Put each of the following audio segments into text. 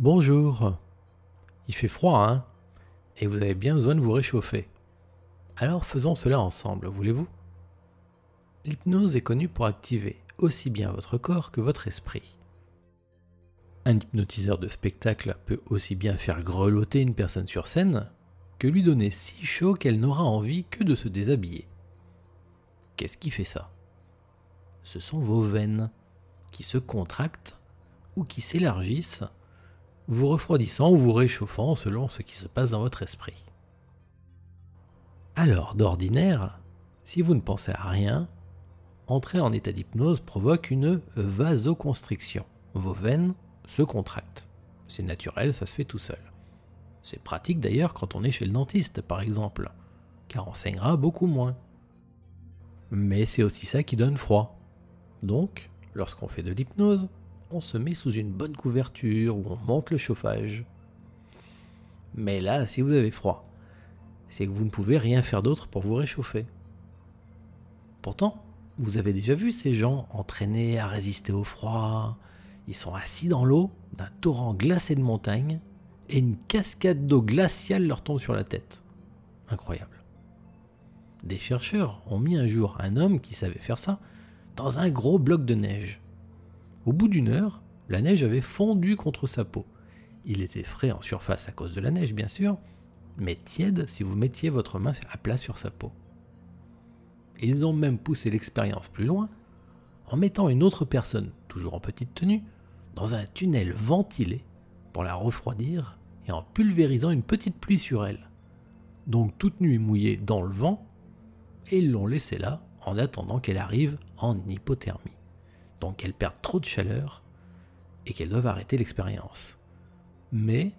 Bonjour. Il fait froid, hein Et vous avez bien besoin de vous réchauffer. Alors faisons cela ensemble, voulez-vous? L'hypnose est connue pour activer aussi bien votre corps que votre esprit. Un hypnotiseur de spectacle peut aussi bien faire grelotter une personne sur scène que lui donner si chaud qu'elle n'aura envie que de se déshabiller. Qu'est-ce qui fait ça? Ce sont vos veines qui se contractent ou qui s'élargissent vous refroidissant ou vous réchauffant selon ce qui se passe dans votre esprit. Alors, d'ordinaire, si vous ne pensez à rien, entrer en état d'hypnose provoque une vasoconstriction. Vos veines se contractent. C'est naturel, ça se fait tout seul. C'est pratique d'ailleurs quand on est chez le dentiste, par exemple, car on saignera beaucoup moins. Mais c'est aussi ça qui donne froid. Donc, lorsqu'on fait de l'hypnose, on se met sous une bonne couverture ou on monte le chauffage. Mais là, si vous avez froid, c'est que vous ne pouvez rien faire d'autre pour vous réchauffer. Pourtant, vous avez déjà vu ces gens entraînés à résister au froid. Ils sont assis dans l'eau d'un torrent glacé de montagne et une cascade d'eau glaciale leur tombe sur la tête. Incroyable. Des chercheurs ont mis un jour un homme qui savait faire ça dans un gros bloc de neige. Au bout d'une heure, la neige avait fondu contre sa peau. Il était frais en surface à cause de la neige, bien sûr, mais tiède si vous mettiez votre main à plat sur sa peau. ils ont même poussé l'expérience plus loin en mettant une autre personne, toujours en petite tenue, dans un tunnel ventilé pour la refroidir et en pulvérisant une petite pluie sur elle. Donc toute nue et mouillée dans le vent, et ils l'ont laissée là en attendant qu'elle arrive en hypothermie donc qu'elles perdent trop de chaleur et qu'elles doivent arrêter l'expérience. Mais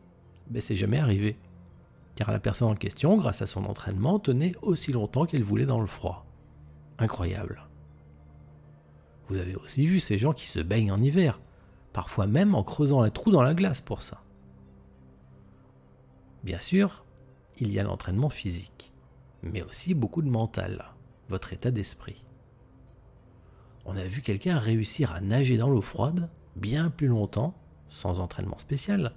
ben, c'est jamais arrivé, car la personne en question, grâce à son entraînement, tenait aussi longtemps qu'elle voulait dans le froid. Incroyable. Vous avez aussi vu ces gens qui se baignent en hiver, parfois même en creusant un trou dans la glace pour ça. Bien sûr, il y a l'entraînement physique, mais aussi beaucoup de mental, votre état d'esprit on a vu quelqu'un réussir à nager dans l'eau froide bien plus longtemps, sans entraînement spécial,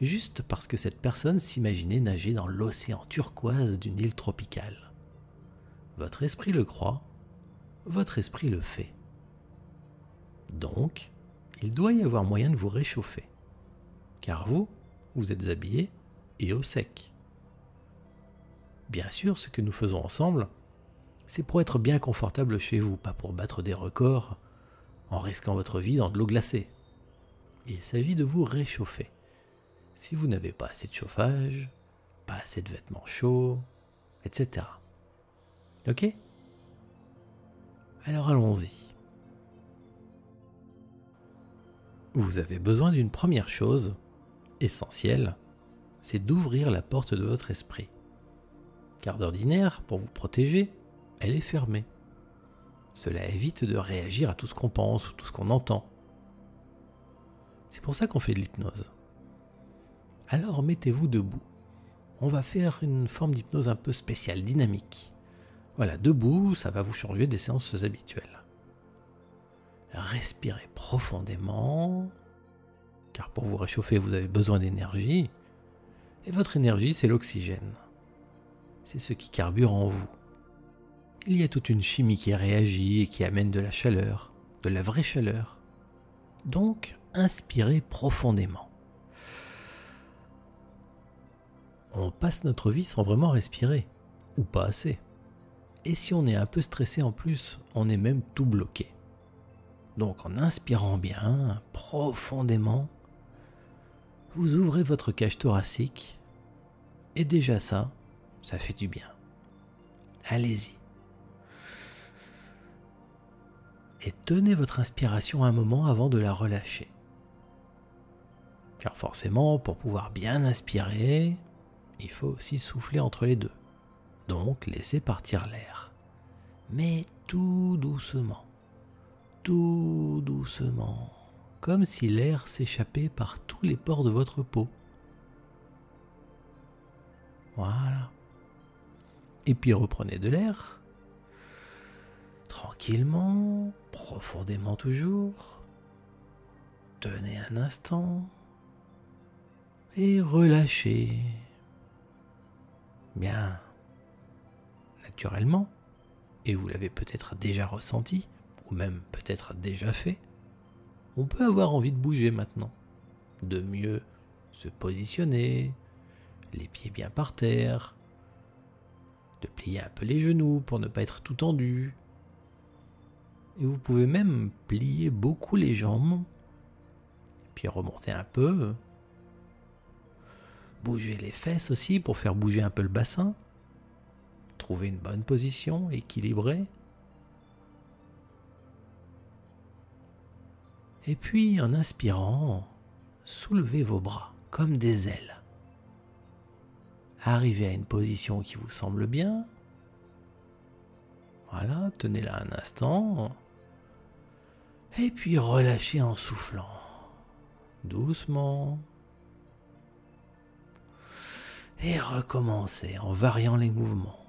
juste parce que cette personne s'imaginait nager dans l'océan turquoise d'une île tropicale. Votre esprit le croit, votre esprit le fait. Donc, il doit y avoir moyen de vous réchauffer. Car vous, vous êtes habillé et au sec. Bien sûr, ce que nous faisons ensemble, c'est pour être bien confortable chez vous, pas pour battre des records en risquant votre vie dans de l'eau glacée. Il s'agit de vous réchauffer. Si vous n'avez pas assez de chauffage, pas assez de vêtements chauds, etc. Ok? Alors allons-y. Vous avez besoin d'une première chose, essentielle, c'est d'ouvrir la porte de votre esprit. Car d'ordinaire, pour vous protéger, elle est fermée. Cela évite de réagir à tout ce qu'on pense ou tout ce qu'on entend. C'est pour ça qu'on fait de l'hypnose. Alors mettez-vous debout. On va faire une forme d'hypnose un peu spéciale, dynamique. Voilà, debout, ça va vous changer des séances habituelles. Respirez profondément, car pour vous réchauffer, vous avez besoin d'énergie. Et votre énergie, c'est l'oxygène. C'est ce qui carbure en vous il y a toute une chimie qui réagit et qui amène de la chaleur, de la vraie chaleur. Donc, inspirez profondément. On passe notre vie sans vraiment respirer, ou pas assez. Et si on est un peu stressé en plus, on est même tout bloqué. Donc en inspirant bien, profondément, vous ouvrez votre cage thoracique, et déjà ça, ça fait du bien. Allez-y. Et tenez votre inspiration un moment avant de la relâcher. Car forcément, pour pouvoir bien inspirer, il faut aussi souffler entre les deux. Donc laissez partir l'air. Mais tout doucement. Tout doucement. Comme si l'air s'échappait par tous les pores de votre peau. Voilà. Et puis reprenez de l'air tranquillement, profondément toujours. Tenez un instant. Et relâchez. Bien. Naturellement, et vous l'avez peut-être déjà ressenti, ou même peut-être déjà fait, on peut avoir envie de bouger maintenant, de mieux se positionner, les pieds bien par terre, de plier un peu les genoux pour ne pas être tout tendu. Et vous pouvez même plier beaucoup les jambes, puis remonter un peu. Bouger les fesses aussi pour faire bouger un peu le bassin. Trouver une bonne position équilibrée. Et puis, en inspirant, soulevez vos bras comme des ailes. Arrivez à une position qui vous semble bien. Voilà, tenez-la un instant. Et puis relâchez en soufflant. Doucement. Et recommencez en variant les mouvements.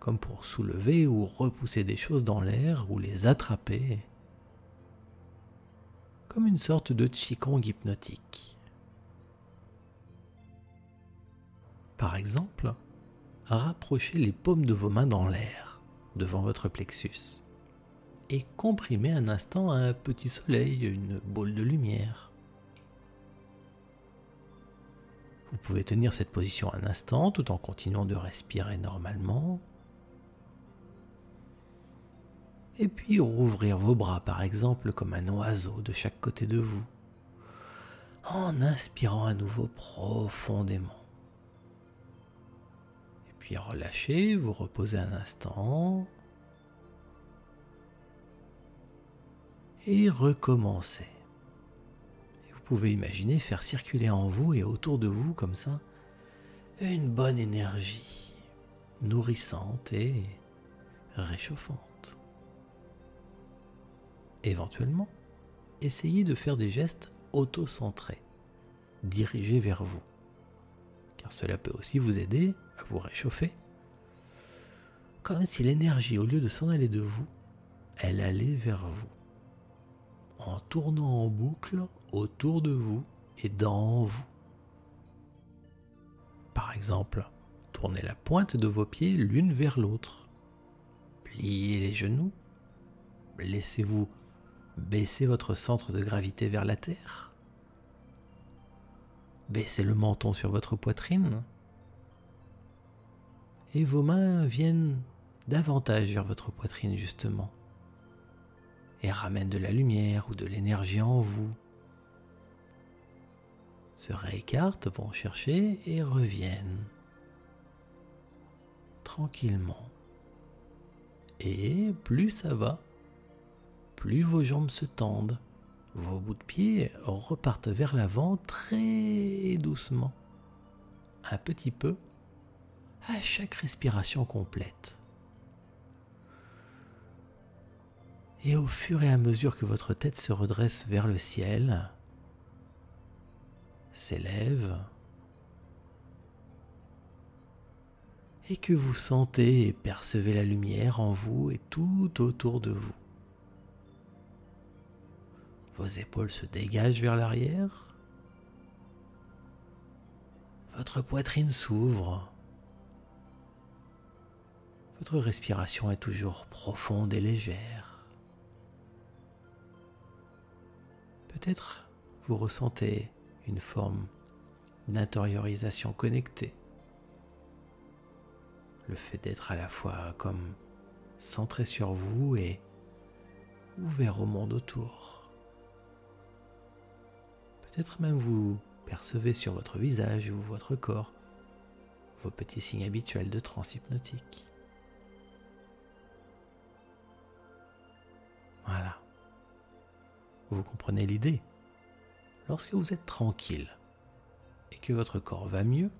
Comme pour soulever ou repousser des choses dans l'air ou les attraper comme une sorte de Qigong hypnotique. Par exemple, rapprochez les paumes de vos mains dans l'air, devant votre plexus, et comprimez un instant un petit soleil, une boule de lumière. Vous pouvez tenir cette position un instant tout en continuant de respirer normalement et puis rouvrir vos bras par exemple comme un oiseau de chaque côté de vous, en inspirant à nouveau profondément. Et puis relâchez, vous reposez un instant et recommencez. vous pouvez imaginer faire circuler en vous et autour de vous comme ça une bonne énergie nourrissante et réchauffante. Éventuellement, essayez de faire des gestes auto-centrés, dirigés vers vous, car cela peut aussi vous aider à vous réchauffer, comme si l'énergie, au lieu de s'en aller de vous, elle allait vers vous, en tournant en boucle autour de vous et dans vous. Par exemple, tournez la pointe de vos pieds l'une vers l'autre, pliez les genoux, laissez-vous Baissez votre centre de gravité vers la terre. Baissez le menton sur votre poitrine. Et vos mains viennent davantage vers votre poitrine justement. Et ramènent de la lumière ou de l'énergie en vous. Se réécartent, vont chercher et reviennent. Tranquillement. Et plus ça va, plus vos jambes se tendent, vos bouts de pied repartent vers l'avant très doucement, un petit peu, à chaque respiration complète. Et au fur et à mesure que votre tête se redresse vers le ciel, s'élève, et que vous sentez et percevez la lumière en vous et tout autour de vous. Vos épaules se dégagent vers l'arrière. Votre poitrine s'ouvre. Votre respiration est toujours profonde et légère. Peut-être vous ressentez une forme d'intériorisation connectée. Le fait d'être à la fois comme centré sur vous et ouvert au monde autour. Peut-être même vous percevez sur votre visage ou votre corps vos petits signes habituels de transe hypnotique. Voilà. Vous comprenez l'idée Lorsque vous êtes tranquille et que votre corps va mieux,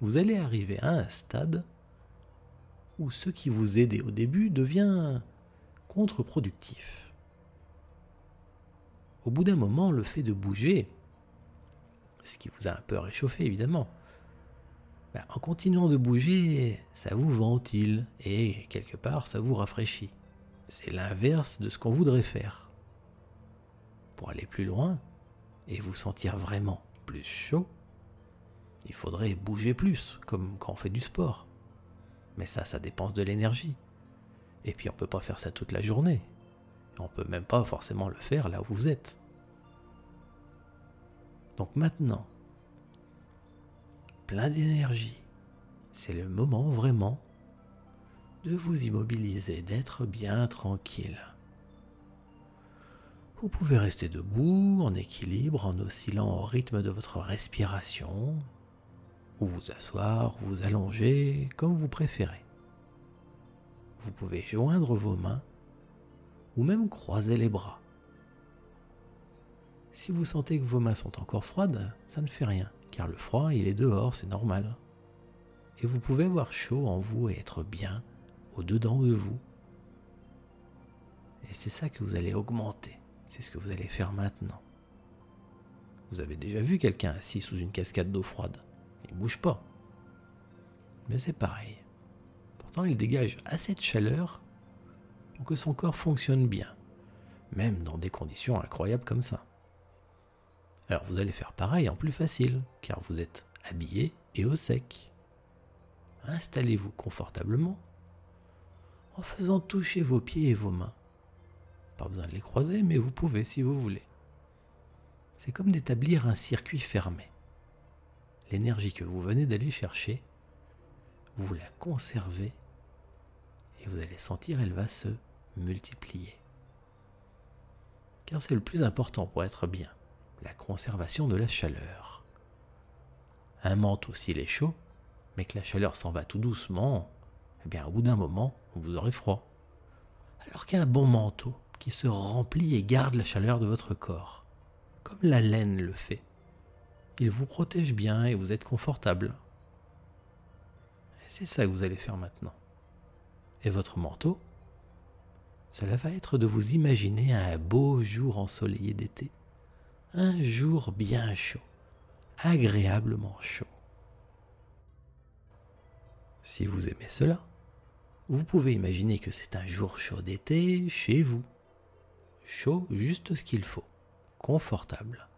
vous allez arriver à un stade où ce qui vous aidait au début devient contre-productif au bout d'un moment, le fait de bouger, ce qui vous a un peu réchauffé évidemment, ben, en continuant de bouger, ça vous ventile et quelque part ça vous rafraîchit. C'est l'inverse de ce qu'on voudrait faire. Aller plus loin, et vous sentir vraiment plus chaud, il faudrait bouger plus, comme quand on fait du sport. Mais ça, ça dépense de l'énergie. Et puis on peut pas faire ça toute la journée. On peut même pas forcément le faire là où vous êtes. Donc maintenant, plein d'énergie, c'est le moment vraiment de vous immobiliser, d'être bien tranquille. Vous pouvez rester debout, en équilibre, en oscillant au rythme de votre respiration, ou vous asseoir, ou vous allonger, comme vous préférez. Vous pouvez joindre vos mains, ou même croiser les bras. Si vous sentez que vos mains sont encore froides, ça ne fait rien, car le froid, il est dehors, c'est normal. Et vous pouvez avoir chaud en vous et être bien au-dedans de vous. Et c'est ça que vous allez augmenter. C'est ce que vous allez faire maintenant. Vous avez déjà vu quelqu'un assis sous une cascade d'eau froide. Il ne bouge pas. Mais c'est pareil. Pourtant, il dégage assez de chaleur pour que son corps fonctionne bien. Même dans des conditions incroyables comme ça. Alors vous allez faire pareil en plus facile, car vous êtes habillé et au sec. Installez-vous confortablement en faisant toucher vos pieds et vos mains. Pas besoin de les croiser, mais vous pouvez si vous voulez. C'est comme d'établir un circuit fermé. L'énergie que vous venez d'aller chercher, vous la conservez et vous allez sentir elle va se multiplier. Car c'est le plus important pour être bien, la conservation de la chaleur. Un manteau s'il est chaud, mais que la chaleur s'en va tout doucement, eh bien, au bout d'un moment, vous aurez froid. Alors qu'un bon manteau qui se remplit et garde la chaleur de votre corps, comme la laine le fait, il vous protège bien et vous êtes confortable. C'est ça que vous allez faire maintenant. Et votre manteau, cela va être de vous imaginer un beau jour ensoleillé d'été. Un jour bien chaud, agréablement chaud. Si vous aimez cela, vous pouvez imaginer que c'est un jour chaud d'été chez vous. Chaud, juste ce qu'il faut. Confortable.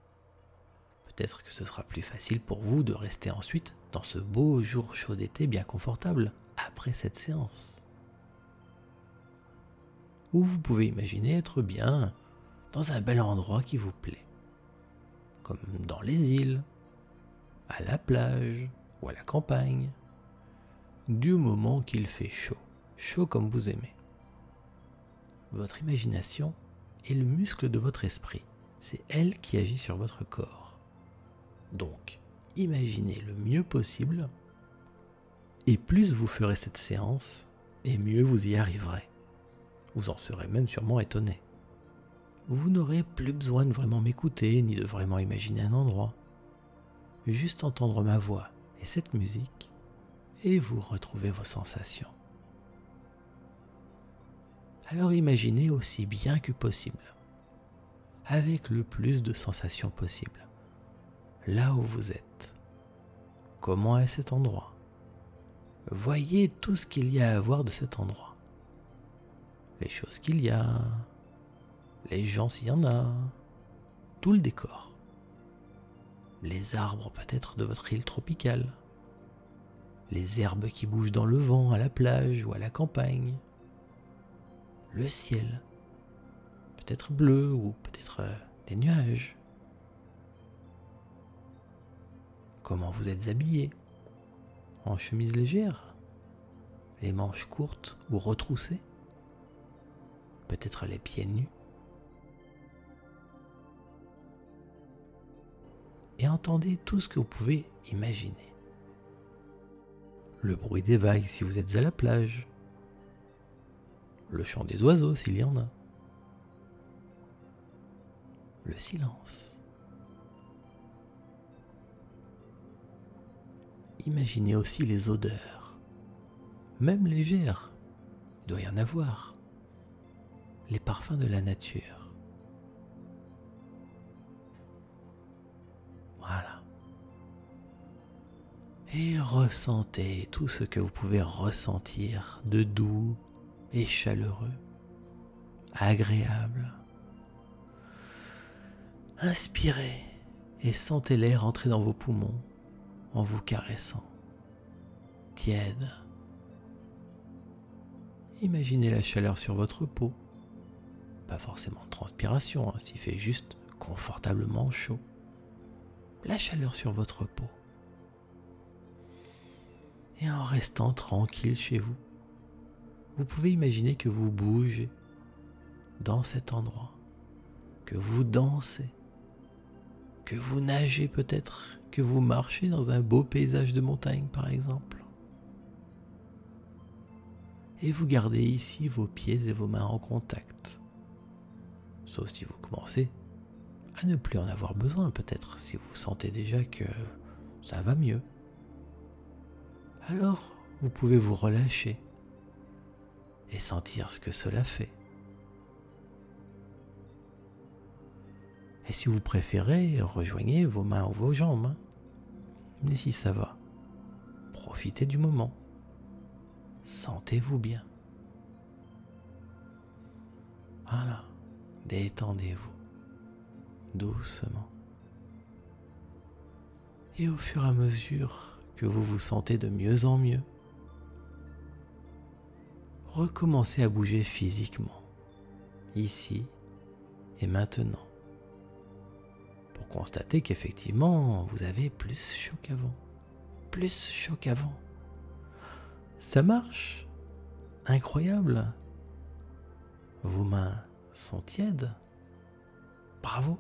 Peut-être que ce sera plus facile pour vous de rester ensuite dans ce beau jour chaud d'été bien confortable après cette séance. Ou vous pouvez imaginer être bien dans un bel endroit qui vous plaît. Comme dans les îles, à la plage ou à la campagne. Du moment qu'il fait chaud chaud comme vous aimez. Votre imagination est le muscle de votre esprit. C'est elle qui agit sur votre corps. Donc, imaginez le mieux possible, et plus vous ferez cette séance, et mieux vous y arriverez. Vous en serez même sûrement étonné. Vous n'aurez plus besoin de vraiment m'écouter, ni de vraiment imaginer un endroit. Juste entendre ma voix et cette musique, et vous retrouvez vos sensations alors imaginez aussi bien que possible, avec le plus de sensations possible, là où vous êtes. Comment est cet endroit? Voyez tout ce qu'il y a à voir de cet endroit. Les choses qu'il y a, les gens s'il y en a, tout le décor. Les arbres peut-être de votre île tropicale, les herbes qui bougent dans le vent à la plage ou à la campagne, le ciel, peut-être bleu ou peut-être euh, des nuages. Comment vous êtes habillé En chemise légère? Les manches courtes ou retroussées? Peut-être les pieds nus? Et entendez tout ce que vous pouvez imaginer. Le bruit des vagues si vous êtes à la plage le chant des oiseaux s'il y en a, le silence. Imaginez aussi les odeurs, même légères, il doit y en avoir, les parfums de la nature. Voilà. Et ressentez tout ce que vous pouvez ressentir de doux, chaleureux, agréable. Inspirez et sentez l'air entrer dans vos poumons en vous caressant. Tiède. Imaginez la chaleur sur votre peau. Pas forcément de transpiration, hein, s'il fait juste confortablement chaud. La chaleur sur votre peau. Et en restant tranquille chez vous, vous pouvez imaginer que vous bougez dans cet endroit, que vous dansez, que vous nagez peut-être, que vous marchez dans un beau paysage de montagne par exemple. Et vous gardez ici vos pieds et vos mains en contact. Sauf si vous commencez à ne plus en avoir besoin peut-être, si vous sentez déjà que ça va mieux. Alors, vous pouvez vous relâcher et sentir ce que cela fait. Et si vous préférez, rejoignez vos mains ou vos jambes. Hein. Mais si ça va, profitez du moment. Sentez-vous bien. Voilà, détendez-vous doucement. Et au fur et à mesure que vous vous sentez de mieux en mieux, recommencez à bouger physiquement, ici et maintenant pour constater qu'effectivement, vous avez plus chaud qu'avant. Plus chaud qu'avant. Ça marche? Incroyable. Vos mains sont tièdes. Bravo.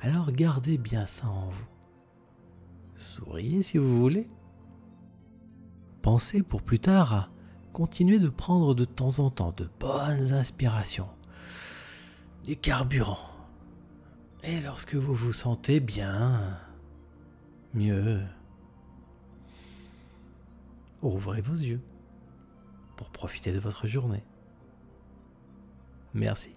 Alors gardez bien ça en vous. Souriez si vous voulez. Pensez pour plus tard à continuer de prendre de temps en temps de bonnes inspirations. Du carburant et lorsque vous vous sentez bien, mieux, ouvrez vos yeux pour profiter de votre journée. Merci.